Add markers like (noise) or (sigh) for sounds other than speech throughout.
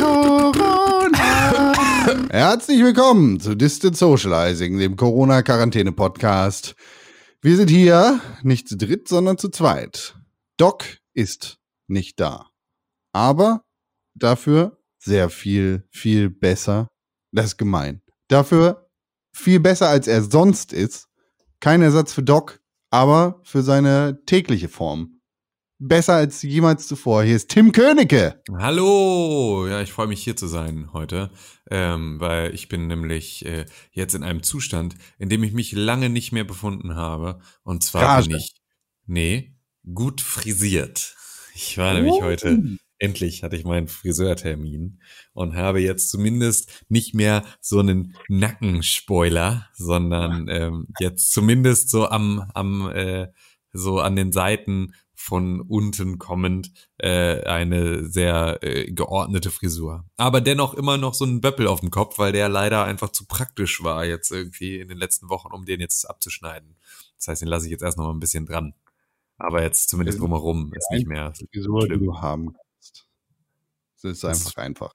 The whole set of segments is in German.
Corona. (laughs) Herzlich willkommen zu Distant Socializing, dem Corona-Quarantäne-Podcast. Wir sind hier nicht zu dritt, sondern zu zweit. Doc ist nicht da. Aber dafür sehr viel, viel besser. Das ist gemein. Dafür viel besser, als er sonst ist. Kein Ersatz für Doc, aber für seine tägliche Form besser als jemals zuvor. Hier ist Tim Königke. Hallo, ja, ich freue mich hier zu sein heute, ähm, weil ich bin nämlich äh, jetzt in einem Zustand, in dem ich mich lange nicht mehr befunden habe. Und zwar Garage. bin ich, nee, gut frisiert. Ich war nämlich oh. heute, endlich hatte ich meinen Friseurtermin und habe jetzt zumindest nicht mehr so einen Nackenspoiler, sondern ähm, jetzt zumindest so am, am äh, so an den Seiten von unten kommend äh, eine sehr äh, geordnete Frisur. Aber dennoch immer noch so ein Böppel auf dem Kopf, weil der leider einfach zu praktisch war jetzt irgendwie in den letzten Wochen, um den jetzt abzuschneiden. Das heißt, den lasse ich jetzt erst noch mal ein bisschen dran. Aber jetzt zumindest drumherum ist nicht mehr Frisur, die du haben kannst. Das ist einfach das, einfach.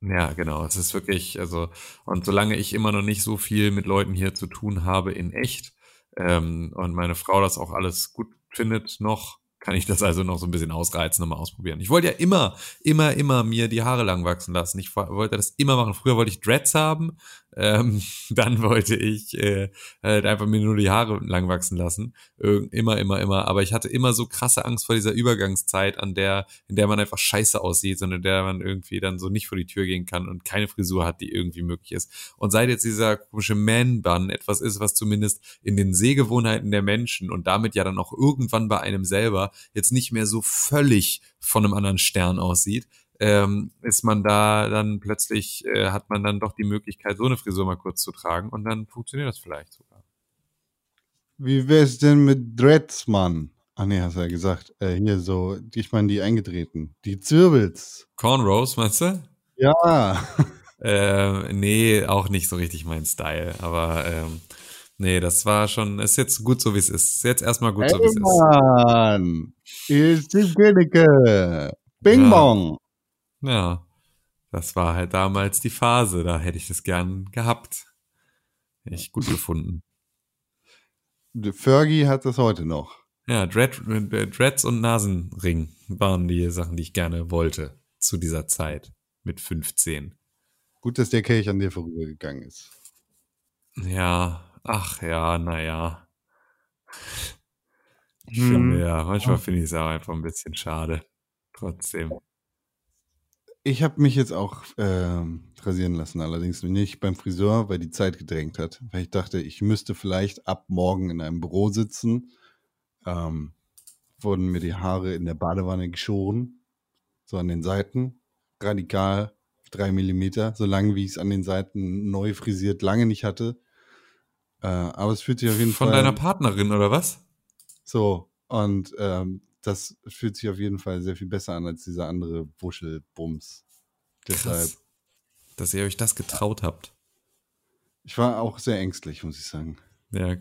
Ja, genau. Es ist wirklich, also, und solange ich immer noch nicht so viel mit Leuten hier zu tun habe in echt, ähm, und meine Frau das auch alles gut findet noch, kann ich das also noch so ein bisschen ausreizen und mal ausprobieren. Ich wollte ja immer, immer, immer mir die Haare lang wachsen lassen. Ich wollte das immer machen. Früher wollte ich Dreads haben, ähm, (laughs) dann wollte ich äh, halt einfach mir nur die Haare lang wachsen lassen. Irg immer, immer, immer. Aber ich hatte immer so krasse Angst vor dieser Übergangszeit, an der, in der man einfach scheiße aussieht und in der man irgendwie dann so nicht vor die Tür gehen kann und keine Frisur hat, die irgendwie möglich ist. Und seit jetzt dieser komische Man-Bun etwas ist, was zumindest in den Sehgewohnheiten der Menschen und damit ja dann auch irgendwann bei einem selber jetzt nicht mehr so völlig von einem anderen Stern aussieht, ähm, ist man da dann plötzlich, äh, hat man dann doch die Möglichkeit, so eine Frisur mal kurz zu tragen und dann funktioniert das vielleicht sogar. Wie wär's denn mit Dreads, Mann? Ach nee, hast du ja gesagt. Äh, hier so, ich meine die eingetreten. Die Zirbels. Cornrows, meinst du? Ja. (laughs) äh, nee, auch nicht so richtig mein Style, aber ähm, Nee, das war schon, ist jetzt gut so, wie es ist. Ist jetzt erstmal gut hey, so, wie es ist. Mann, ist die Könige. Bing ja. Bong. Ja, das war halt damals die Phase, da hätte ich das gern gehabt. Echt gut gefunden. Fergie hat das heute noch. Ja, Dread, Dreads und Nasenring waren die Sachen, die ich gerne wollte zu dieser Zeit mit 15. Gut, dass der Kelch an dir vorübergegangen ist. Ja, ach ja, naja. Hm. Ja, manchmal finde ich es auch einfach ein bisschen schade. Trotzdem. Ich habe mich jetzt auch äh, rasieren lassen, allerdings nicht beim Friseur, weil die Zeit gedrängt hat. Weil ich dachte, ich müsste vielleicht ab morgen in einem Büro sitzen. Ähm, wurden mir die Haare in der Badewanne geschoren, so an den Seiten, radikal, drei Millimeter, so lang wie ich es an den Seiten neu frisiert lange nicht hatte. Äh, aber es fühlt sich auf jeden Von Fall. Von deiner Partnerin oder was? So, und ähm, das fühlt sich auf jeden Fall sehr viel besser an als dieser andere Wuschelbums. Deshalb. Dass ihr euch das getraut habt. Ich war auch sehr ängstlich, muss ich sagen. Ja.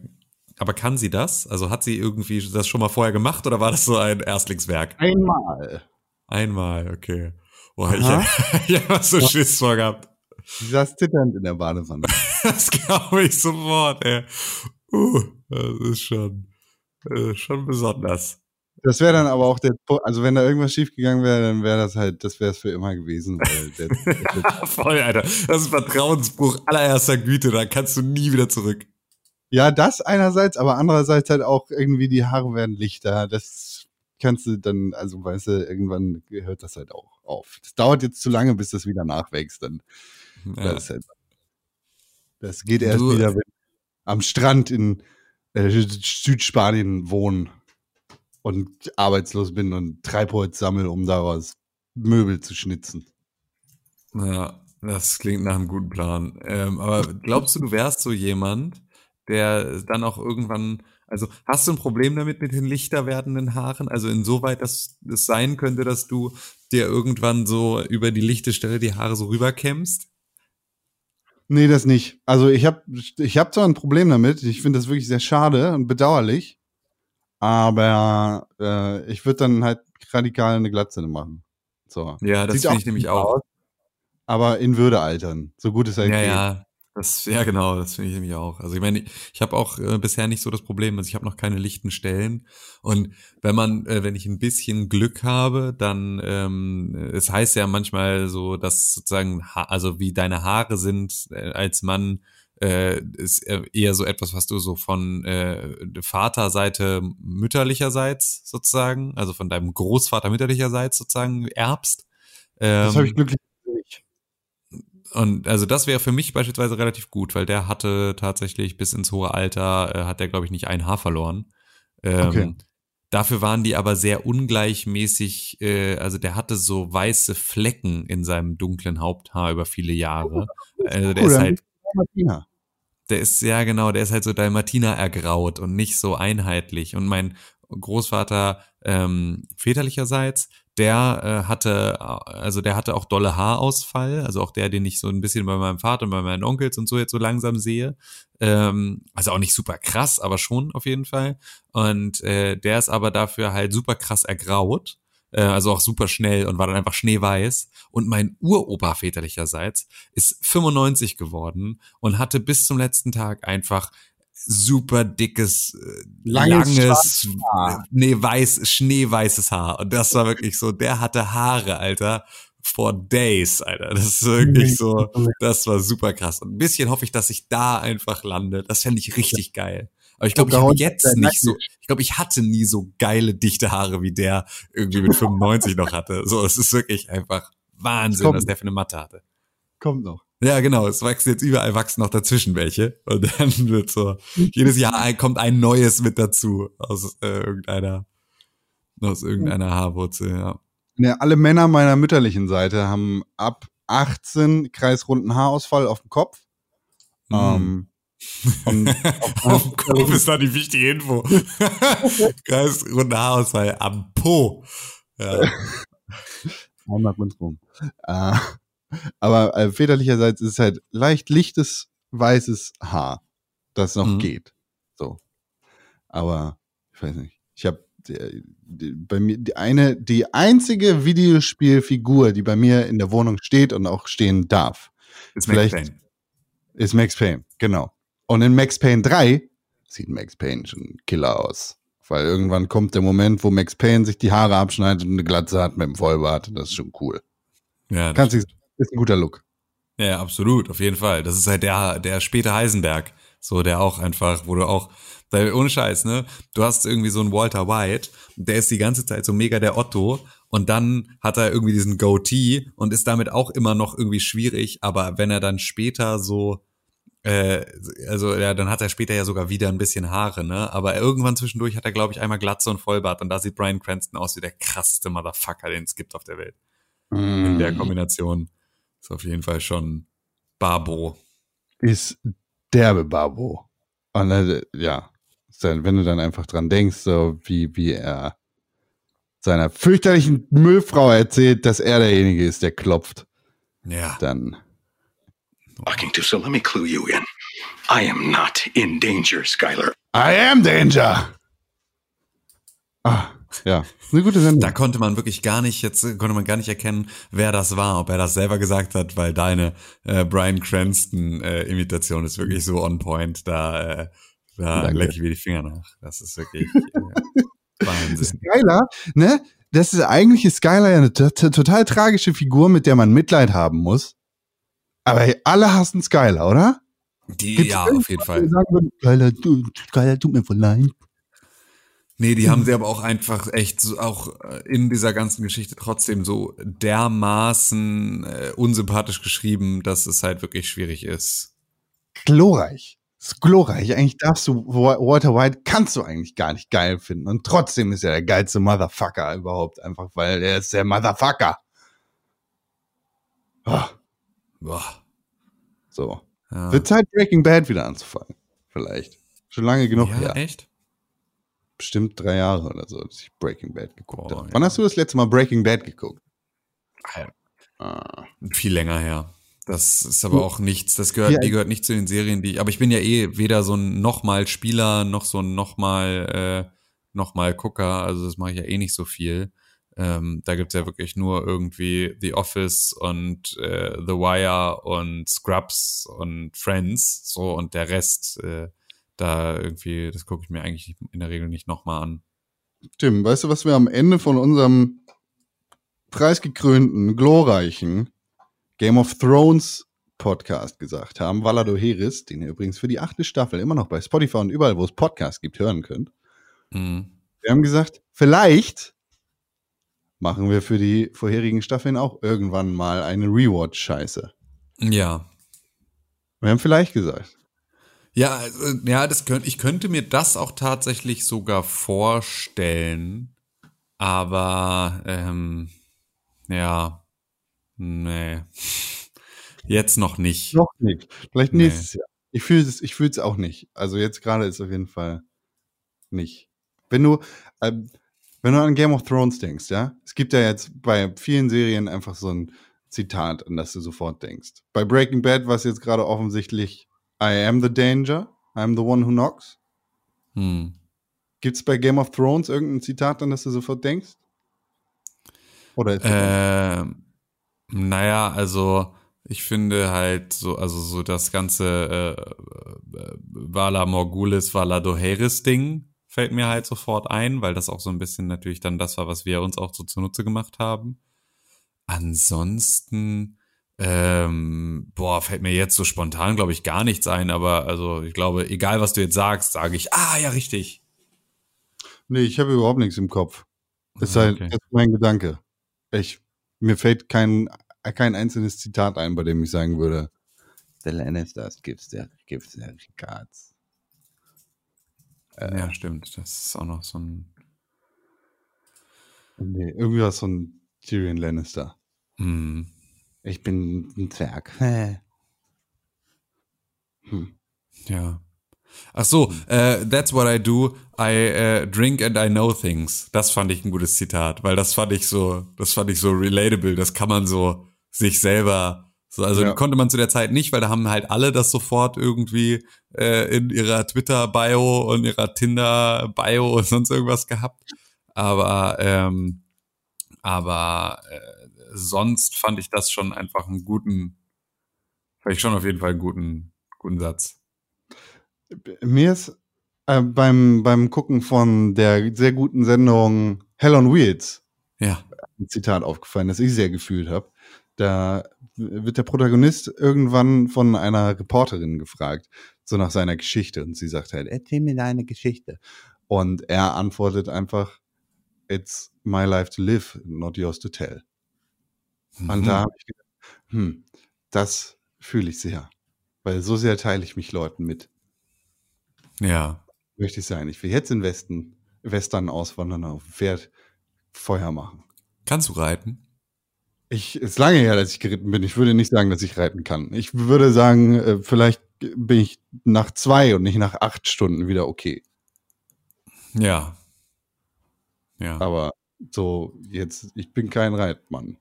Aber kann sie das? Also hat sie irgendwie das schon mal vorher gemacht oder war das so ein Erstlingswerk? Einmal. Einmal, okay. Boah, ich, (laughs) habe so Schiss vor gehabt. Sie saß zitternd in der Badewanne. (laughs) das glaube ich sofort, ey. Uh, das ist schon, äh, schon besonders. Das wäre dann aber auch der, also wenn da irgendwas schiefgegangen wäre, dann wäre das halt, das wäre es für immer gewesen. (laughs) Der, der (laughs) Voll, Alter. Das ist Vertrauensbruch allererster Güte, da kannst du nie wieder zurück. Ja, das einerseits, aber andererseits halt auch irgendwie die Haare werden lichter. Das kannst du dann, also weißt du, irgendwann hört das halt auch auf. Das dauert jetzt zu lange, bis das wieder nachwächst. Dann ja. das, halt, das geht erst du, wieder, wenn am Strand in äh, Südspanien wohnen und arbeitslos bin und Treibholz sammle, um daraus Möbel zu schnitzen. Ja, das klingt nach einem guten Plan. Ähm, aber glaubst du, du wärst so jemand, der dann auch irgendwann, also hast du ein Problem damit mit den lichter werdenden Haaren? Also insoweit, dass es sein könnte, dass du dir irgendwann so über die lichte Stelle die Haare so rüberkämmst? Nee, das nicht. Also ich habe ich hab zwar ein Problem damit, ich finde das wirklich sehr schade und bedauerlich, aber äh, ich würde dann halt radikal eine Glatze machen. So. Ja, das finde ich nämlich auch. Aus. aber in Würde altern, so gut es halt ja, geht. Ja, das, ja, genau, das finde ich nämlich auch. Also ich meine, ich habe auch äh, bisher nicht so das Problem, also ich habe noch keine lichten Stellen. Und wenn man, äh, wenn ich ein bisschen Glück habe, dann, ähm, es heißt ja manchmal so, dass sozusagen, also wie deine Haare sind äh, als Mann, äh, ist eher so etwas, was du so von äh, Vaterseite mütterlicherseits sozusagen, also von deinem Großvater mütterlicherseits sozusagen erbst. Ähm, das habe ich glücklich nicht. Und also das wäre für mich beispielsweise relativ gut, weil der hatte tatsächlich bis ins hohe Alter, äh, hat der glaube ich nicht ein Haar verloren. Ähm, okay. Dafür waren die aber sehr ungleichmäßig, äh, also der hatte so weiße Flecken in seinem dunklen Haupthaar über viele Jahre. Also der ist halt Dalmatiner. Der ist, ja genau, der ist halt so Dalmatiner ergraut und nicht so einheitlich. Und mein Großvater ähm, väterlicherseits, der äh, hatte, also der hatte auch dolle Haarausfall, also auch der, den ich so ein bisschen bei meinem Vater und bei meinen Onkels und so jetzt so langsam sehe. Ähm, also auch nicht super krass, aber schon auf jeden Fall. Und äh, der ist aber dafür halt super krass ergraut äh, also auch super schnell und war dann einfach schneeweiß. Und mein Uropa väterlicherseits ist 95 geworden und hatte bis zum letzten Tag einfach super dickes, äh, langes, langes nee, weiß, schneeweißes Haar. Und das war wirklich so, der hatte Haare, Alter, for days, Alter. Das ist wirklich so, das war super krass. Und ein bisschen hoffe ich, dass ich da einfach lande. Das fände ich richtig geil. Aber ich glaube, ich, habe jetzt nicht so, ich glaube, ich hatte nie so geile, dichte Haare, wie der irgendwie mit (laughs) 95 noch hatte. So, es ist wirklich einfach Wahnsinn, was der für eine Matte hatte. Kommt noch. Ja, genau. Es wachsen jetzt überall wachsen noch dazwischen welche. Und dann (laughs) wird so, jedes Jahr kommt ein neues mit dazu aus äh, irgendeiner, aus irgendeiner Haarwurzel, ja. ja. Alle Männer meiner mütterlichen Seite haben ab 18 kreisrunden Haarausfall auf dem Kopf. Mhm. Ähm, auf dem Kopf ist da die wichtige Info. (laughs) Kreisrunde Haarausfall am Po. Ja. (laughs) Einmal rundherum. Äh, aber äh, väterlicherseits ist es halt leicht lichtes, weißes Haar, das noch mhm. geht. So. Aber ich weiß nicht. Ich habe bei mir die eine, die einzige Videospielfigur, die bei mir in der Wohnung steht und auch stehen darf. Ist Max Payne. Ist Max Payne, genau. Und in Max Payne 3 sieht Max Payne schon Killer aus. Weil irgendwann kommt der Moment, wo Max Payne sich die Haare abschneidet und eine Glatze hat mit dem Vollbart. Das ist schon cool. Ja, das Kannst ist ein guter Look. Ja, absolut, auf jeden Fall. Das ist halt der, der späte Heisenberg. So, der auch einfach, wo du auch, ohne Scheiß, ne? Du hast irgendwie so einen Walter White, der ist die ganze Zeit so mega der Otto und dann hat er irgendwie diesen Goatee und ist damit auch immer noch irgendwie schwierig, aber wenn er dann später so äh, also ja, dann hat er später ja sogar wieder ein bisschen Haare, ne? Aber irgendwann zwischendurch hat er, glaube ich, einmal Glatze und Vollbart und da sieht Brian Cranston aus wie der krasseste Motherfucker, den es gibt auf der Welt. Mm. In der Kombination ist auf jeden Fall schon Barbo. Ist derbe Barbo. Und äh, ja, wenn du dann einfach dran denkst, so wie, wie er seiner fürchterlichen Müllfrau erzählt, dass er derjenige ist, der klopft. Ja. Dann talking to, so let me clue you in. I am not in danger, Skyler. I am danger. Ah, ja, eine gute Sendung. Da konnte man wirklich gar nicht, jetzt konnte man gar nicht erkennen, wer das war, ob er das selber gesagt hat, weil deine äh, Brian Cranston äh, Imitation ist wirklich so on point. Da, äh, da lecke ich mir die Finger nach. Das ist wirklich (laughs) äh, Wahnsinn. Skyler, ne? Das ist eigentlich Skyler ja eine total tragische Figur, mit der man Mitleid haben muss. Aber hey, alle hassen Skyler, oder? Die, Gibt's ja, auf jeden Fall. Sagen, Skyler, du, Skyler, tut mir voll leid. Nee, die haben sie aber auch einfach echt so auch äh, in dieser ganzen Geschichte trotzdem so dermaßen äh, unsympathisch geschrieben, dass es halt wirklich schwierig ist. Glorreich. ist glorreich. Eigentlich darfst du Walter White kannst du eigentlich gar nicht geil finden. Und trotzdem ist er der geilste Motherfucker überhaupt. Einfach weil er ist der Motherfucker. Oh. Boah. So. Ja. Wird Zeit, Breaking Bad wieder anzufangen. Vielleicht. Schon lange genug ja, her. echt? Bestimmt drei Jahre oder so, dass ich Breaking Bad geguckt habe. Wann hast du das letzte Mal Breaking Bad geguckt? Ah, ah. Viel länger her. Das ist aber auch nichts, das gehört, ja. die gehört nicht zu den Serien, die ich, aber ich bin ja eh weder so ein nochmal Spieler, noch so ein nochmal, äh, nochmal Gucker, also das mache ich ja eh nicht so viel. Ähm, da gibt's ja wirklich nur irgendwie The Office und äh, The Wire und Scrubs und Friends, so und der Rest, äh, da irgendwie, das gucke ich mir eigentlich in der Regel nicht nochmal an. Tim, weißt du, was wir am Ende von unserem preisgekrönten, glorreichen Game of Thrones Podcast gesagt haben? Valado Heris, den ihr übrigens für die achte Staffel immer noch bei Spotify und überall, wo es Podcasts gibt, hören könnt. Mhm. Wir haben gesagt, vielleicht machen wir für die vorherigen Staffeln auch irgendwann mal eine Rewatch-Scheiße. Ja. Wir haben vielleicht gesagt. Ja, also, ja, das könnt, ich könnte mir das auch tatsächlich sogar vorstellen, aber ähm, ja, nee, jetzt noch nicht. Noch nicht. Vielleicht Nee. nächstes Jahr. Ich fühle es, ich es auch nicht. Also jetzt gerade ist auf jeden Fall nicht. Wenn du, ähm, wenn du an Game of Thrones denkst, ja, es gibt ja jetzt bei vielen Serien einfach so ein Zitat, an das du sofort denkst. Bei Breaking Bad war es jetzt gerade offensichtlich I am the danger, I'm the one who knocks. Hm. Gibt es bei Game of Thrones irgendein Zitat, an das du sofort denkst? Oder ist Ähm, naja, also ich finde halt so, also so das ganze äh, äh, Vala Morgulis, Vala Doheris Ding fällt mir halt sofort ein, weil das auch so ein bisschen natürlich dann das war, was wir uns auch so zunutze gemacht haben. Ansonsten, ähm, boah, fällt mir jetzt so spontan, glaube ich, gar nichts ein, aber also ich glaube, egal was du jetzt sagst, sage ich, ah ja, richtig. Nee, ich habe überhaupt nichts im Kopf. Das ist Ah, halt okay. das ist mein Gedanke. Ich, mir fällt kein, kein einzelnes Zitat ein, bei dem ich sagen würde, The Lannisters gives their, gives their regards. Ja, stimmt. Das ist auch noch so ein. Nee, irgendwie was von Tyrion Lannister. Hm. Ich bin ein Zwerg. (laughs) Hm. Ja. Ach so, äh, that's what I do. I äh, drink and I know things. Das fand ich ein gutes Zitat, weil das fand ich so, das fand ich so relatable. Das kann man so sich selber, so, also Ja. konnte man zu der Zeit nicht, weil da haben halt alle das sofort irgendwie äh, in ihrer Twitter-Bio und ihrer Tinder-Bio (laughs) und sonst irgendwas gehabt. Aber ähm, aber äh, sonst fand ich das schon einfach einen guten, ich schon auf jeden Fall einen guten, guten Satz. Mir ist äh, beim, beim Gucken von der sehr guten Sendung Hell on Wheels Ja. ein Zitat aufgefallen, das ich sehr gefühlt habe. Da wird der Protagonist irgendwann von einer Reporterin gefragt, so nach seiner Geschichte. Und sie sagt halt, erzähl mir deine Geschichte. Und er antwortet einfach, it's my life to live, not yours to tell. Und Mhm. da habe ich gedacht, hm, das fühle ich sehr. Weil so sehr teile ich mich Leuten mit. Ja. Möchte ich sein. Ich will jetzt in Westen, Western auswandern, auf dem Pferd Feuer machen. Kannst du reiten? Ich, ist lange her, dass ich geritten bin. Ich würde nicht sagen, dass ich reiten kann. Ich würde sagen, äh, vielleicht bin ich nach zwei und nicht nach acht Stunden wieder okay. Ja. Ja. Aber so jetzt, ich bin kein Reitmann.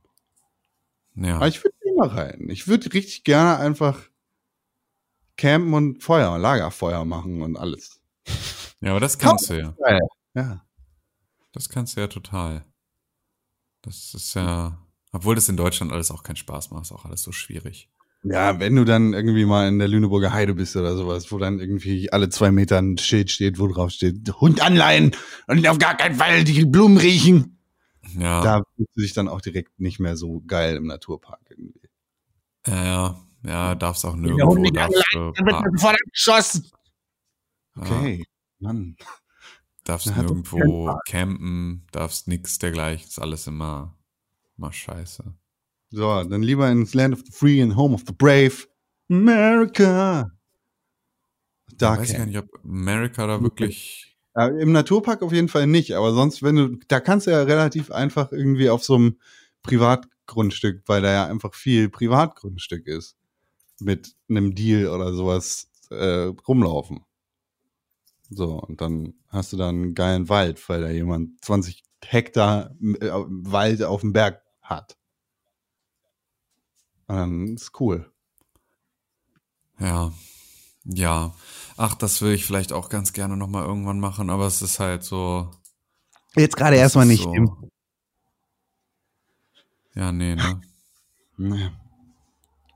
ja. Aber ich würde immer reiten. Ich würde richtig gerne einfach campen und Feuer, Lagerfeuer machen und alles. ja, aber das kannst du ja. Ja. Das kannst du ja total. Das ist ja, obwohl das in Deutschland alles auch keinen Spaß macht, ist auch alles so schwierig. Ja, wenn du dann irgendwie mal in der Lüneburger Heide bist oder sowas, wo dann irgendwie alle zwei Meter ein Schild steht, wo drauf steht, Hund anleihen und auf gar keinen Fall die Blumen riechen. Ja. Da fühlst du dich dann auch direkt nicht mehr so geil im Naturpark irgendwie. Ja, ja, ja, darfst auch Hund nirgendwo nicht darfst du, Dann wird man sofort abgeschossen. ja, Okay, Mann. darfst nirgendwo campen, darfst nix dergleichen, ist alles immer, immer scheiße. So, dann lieber ins Land of the Free and Home of the Brave. America. Da weiß ich gar camp. nicht, ob America da wirklich, Ja, Im Naturpark auf jeden Fall nicht, aber sonst, wenn du, da kannst du ja relativ einfach irgendwie auf so einem Privatgrundstück, weil da ja einfach viel Privatgrundstück ist, mit einem Deal oder sowas äh, rumlaufen. So, und dann hast du da einen geilen Wald, weil da jemand 20 Hektar äh, Wald auf dem Berg hat. Und dann ist cool. ja, ja. Ach, das will ich vielleicht auch ganz gerne nochmal irgendwann machen, aber es ist halt so, Jetzt gerade das erstmal nicht. so. Ja, nee, ne? (laughs) Nee.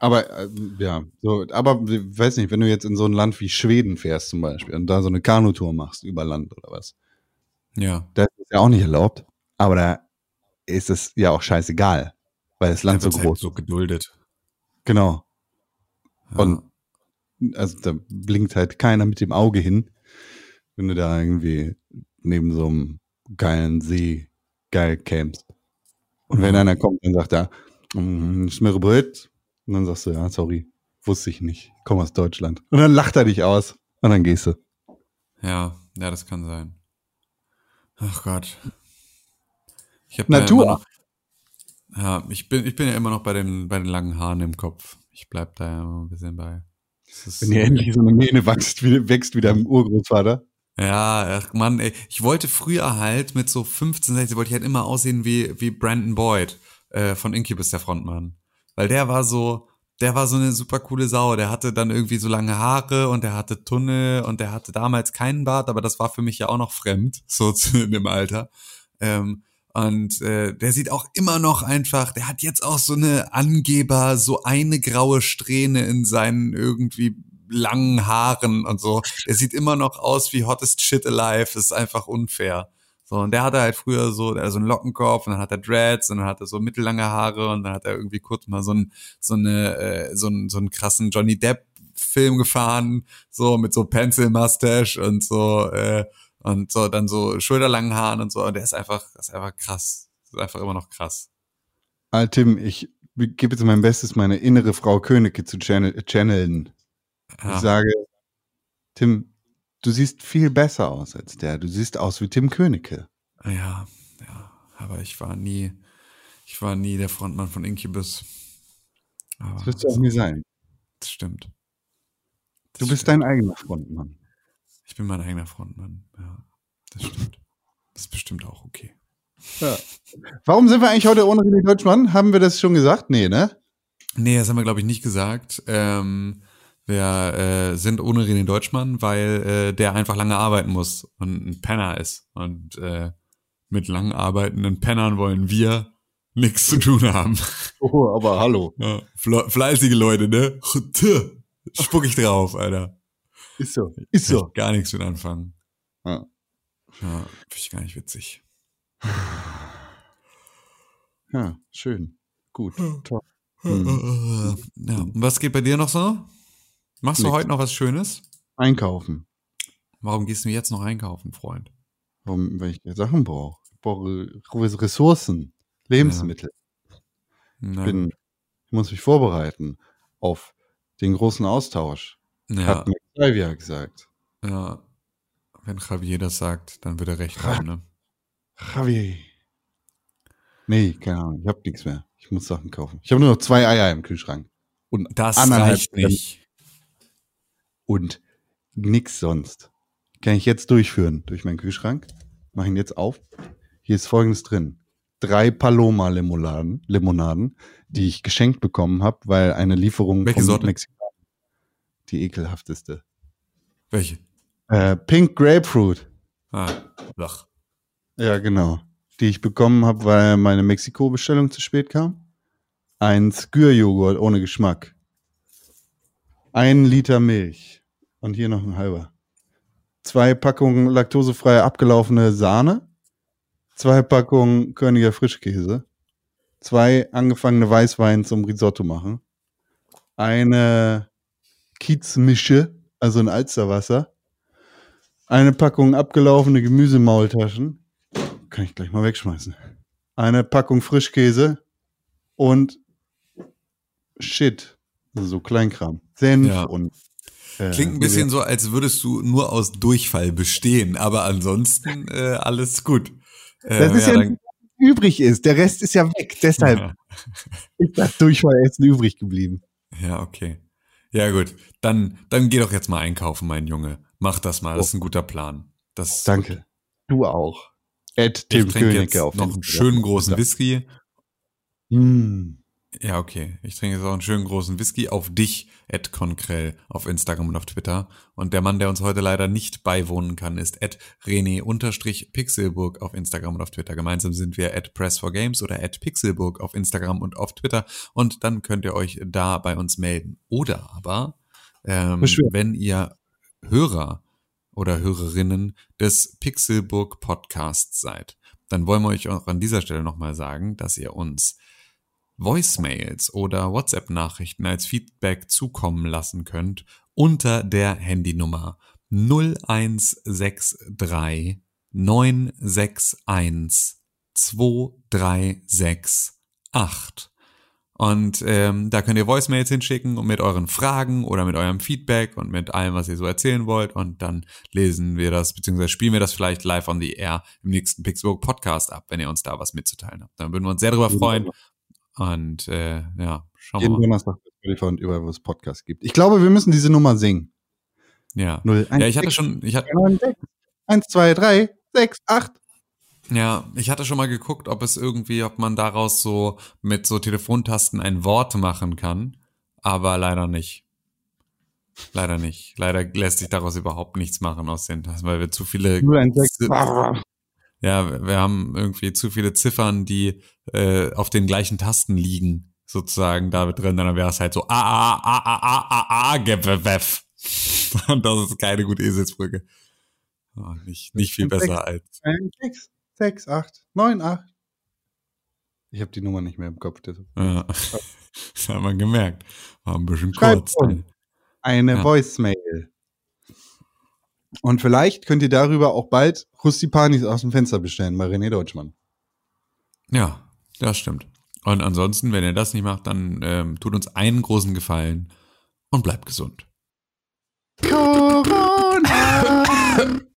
Aber äh, ja, so, aber weiß nicht, wenn du jetzt in so ein Land wie Schweden fährst zum Beispiel und da so eine Kanutour machst über Land oder was, Ja. da ist ja auch nicht erlaubt. Aber da ist es ja auch scheißegal, weil das Land Da so wird's groß halt so geduldet. Genau. Ja. Und also da blinkt halt keiner mit dem Auge hin, wenn du da irgendwie neben so einem geilen See geil campst. Und wenn Ja. einer kommt und sagt, ja, mm, schmere Brot, und dann sagst du, ja, sorry, wusste ich nicht, komm aus Deutschland. Und dann lacht er dich aus und dann gehst du. Ja, ja, das kann sein. Ach Gott. Natur. Immer noch, ja, ich bin, ich bin ja immer noch bei den, bei den langen Haaren im Kopf. Ich bleib da ja immer ein bisschen bei. Wenn dir endlich so eine Mähne wächst, wie, wächst wie deinem Urgroßvater. Ja, ach Mann, ey. Ich wollte früher halt mit so 15, 16, wollte ich halt immer aussehen wie, wie Brandon Boyd äh, von Incubus, der Frontmann. Weil der war so, der war so eine super coole Sau. Der hatte dann irgendwie so lange Haare und der hatte Tunnel und der hatte damals keinen Bart, aber das war für mich ja auch noch fremd, so (laughs) zu in dem Alter. Ähm, und äh, der sieht auch immer noch einfach, der hat jetzt auch so eine Angeber, so eine graue Strähne in seinen irgendwie langen Haaren und so. Der sieht immer noch aus wie hottest shit alive. Das ist einfach unfair. So, und der hatte halt früher so, der so einen Lockenkopf und dann hat er Dreads und dann hat er so mittellange Haare und dann hat er irgendwie kurz mal so einen, so eine, äh, so einen, so einen krassen Johnny Depp Film gefahren, so mit so Pencil Mustache und so, äh, und so dann so schulterlangen Haaren und so. Und der ist einfach, das ist einfach krass. Das ist einfach immer noch krass. Ah, Tim, ich gebe jetzt mein Bestes, meine innere Frau Königke zu channel channeln. Ich Ja, sage, Tim, du siehst viel besser aus als der. Du siehst aus wie Tim Königke. ja, ja. Aber ich war nie, ich war nie der Frontmann von Incubus. Aber Das wirst du auch nie sein. Das stimmt. Das Du bist stimmt. dein eigener Frontmann. Ich bin mein eigener Frontmann. Ja, das stimmt. Das ist bestimmt auch okay. Warum sind wir eigentlich heute ohne René Deutschmann? Haben wir das schon gesagt? Nee, ne? Nee, das haben wir, glaube ich, nicht gesagt. Ähm, wir äh, sind ohne René Deutschmann, weil äh, der einfach lange arbeiten muss und ein Penner ist. Und äh, mit lang arbeitenden Pennern wollen wir nichts zu tun haben. (laughs) Oh, aber hallo. Ja, fle- fleißige Leute, ne? (laughs) Spuck ich drauf, Alter. Ist so. Ist so. ich Gar nichts mit anfangen. Ja. Ja, finde ich gar nicht witzig. Ja, schön. Gut. Toll. Hm. Ja, und was geht bei dir noch so? Machst du Nichts. heute noch was Schönes? Einkaufen. Warum gehst du jetzt noch einkaufen, Freund? Warum, wenn ich Sachen brauche. Ich brauche Ressourcen. Lebensmittel. Na, Ich, bin, ich muss mich vorbereiten auf den großen Austausch. Ja, Hat mir Xavier gesagt. ja. Wenn Javier das sagt, dann wird er recht haben, ne? Javier. Nee, keine Ahnung. Ich habe nichts mehr. Ich muss Sachen kaufen. Ich habe nur noch zwei Eier im Kühlschrank. Und Das reicht nicht. und nix sonst. Kann ich jetzt durchführen durch meinen Kühlschrank. Mach ihn jetzt auf. Hier ist folgendes drin. Drei Paloma-Limonaden, Limonaden, die ich geschenkt bekommen habe, weil eine Lieferung Welche Sorte? Mexiko. Die ekelhafteste. Welche? Äh, Pink Grapefruit. Ah, lach. Ja, genau. Die ich bekommen habe, weil meine Mexiko-Bestellung zu spät kam. Ein Skür-Joghurt ohne Geschmack. Ein Liter Milch. Und hier noch ein halber. Zwei Packungen laktosefreie abgelaufene Sahne. Zwei Packungen Körniger Frischkäse. Zwei angefangene Weißwein zum Risotto machen. Eine Kiezmische, also ein Alsterwasser. Eine Packung abgelaufene Gemüsemaultaschen. Kann ich gleich mal wegschmeißen. Eine Packung Frischkäse und Shit. Also so Kleinkram. Senf Ja. und. äh, Klingt ein bisschen so, als würdest du nur aus Durchfall bestehen, aber ansonsten äh, alles gut. Äh, Das ist ja, dann, übrig ist. Der Rest ist ja weg. Deshalb ja, ist das Durchfallessen übrig geblieben. ja, okay. Ja, gut. Dann, dann geh doch jetzt mal einkaufen, mein Junge. Mach das mal. Das ist ein guter Plan. Das ist Danke. Du auch. Ed Ich Tim trinke König auf noch einen schönen großen Whisky. Mm. Ja, okay. Ich trinke jetzt auch einen schönen großen Whisky auf dich, Ed Konkrell, auf Instagram und auf Twitter. Und der Mann, der uns heute leider nicht beiwohnen kann, ist Ed René-Pixelburg auf Instagram und auf Twitter. Gemeinsam sind wir Ed Press4Games oder Ed Pixelburg auf Instagram und auf Twitter. Und dann könnt ihr euch da bei uns melden. Oder aber, ähm, wenn ihr Hörer oder Hörerinnen des Pixelburg Podcasts seid, dann wollen wir euch auch an dieser Stelle nochmal sagen, dass ihr uns Voicemails oder WhatsApp-Nachrichten als Feedback zukommen lassen könnt unter der Handynummer 0163 961 2368. Und ähm, da könnt ihr Voicemails hinschicken und mit euren Fragen oder mit eurem Feedback und mit allem, was ihr so erzählen wollt. Und dann lesen wir das, beziehungsweise spielen wir das vielleicht live on the air im nächsten Pixburg Podcast ab, wenn ihr uns da was mitzuteilen habt. Dann würden wir uns sehr darüber freuen. Und äh, ja, schauen wir mal. Jeden Donnerstag Spotify und überall, wo es Podcasts gibt. Ich glaube, wir müssen diese Nummer singen. Ja. 0, 1, ja, ich hatte schon, ich hatte, 1, 2, 3, 6, 8. Ja, ich hatte schon mal geguckt, ob es irgendwie, ob man daraus so mit so Telefontasten ein Wort machen kann, aber leider nicht. Leider nicht. Leider lässt sich daraus überhaupt nichts machen aus den Tasten, weil wir zu viele 016. ja, wir haben irgendwie zu viele Ziffern, die äh, auf den gleichen Tasten liegen, sozusagen da drin. Dann wäre es halt so a a a a a a a gewef. Und das ist keine gute Eselsbrücke. Oh, nicht, nicht viel besser als. 6, 6, 8, 9, 8. Ich habe die Nummer nicht mehr im Kopf. Deshalb. Ja. (laughs) Das hat man gemerkt. War ein bisschen Schreibt kurz. uns. Eine Ja. Voicemail. Und vielleicht könnt ihr darüber auch bald Rustipanis aus dem Fenster bestellen bei René Deutschmann. Ja, das stimmt. Und ansonsten, wenn ihr das nicht macht, dann ähm, tut uns einen großen Gefallen und bleibt gesund. Corona! (laughs)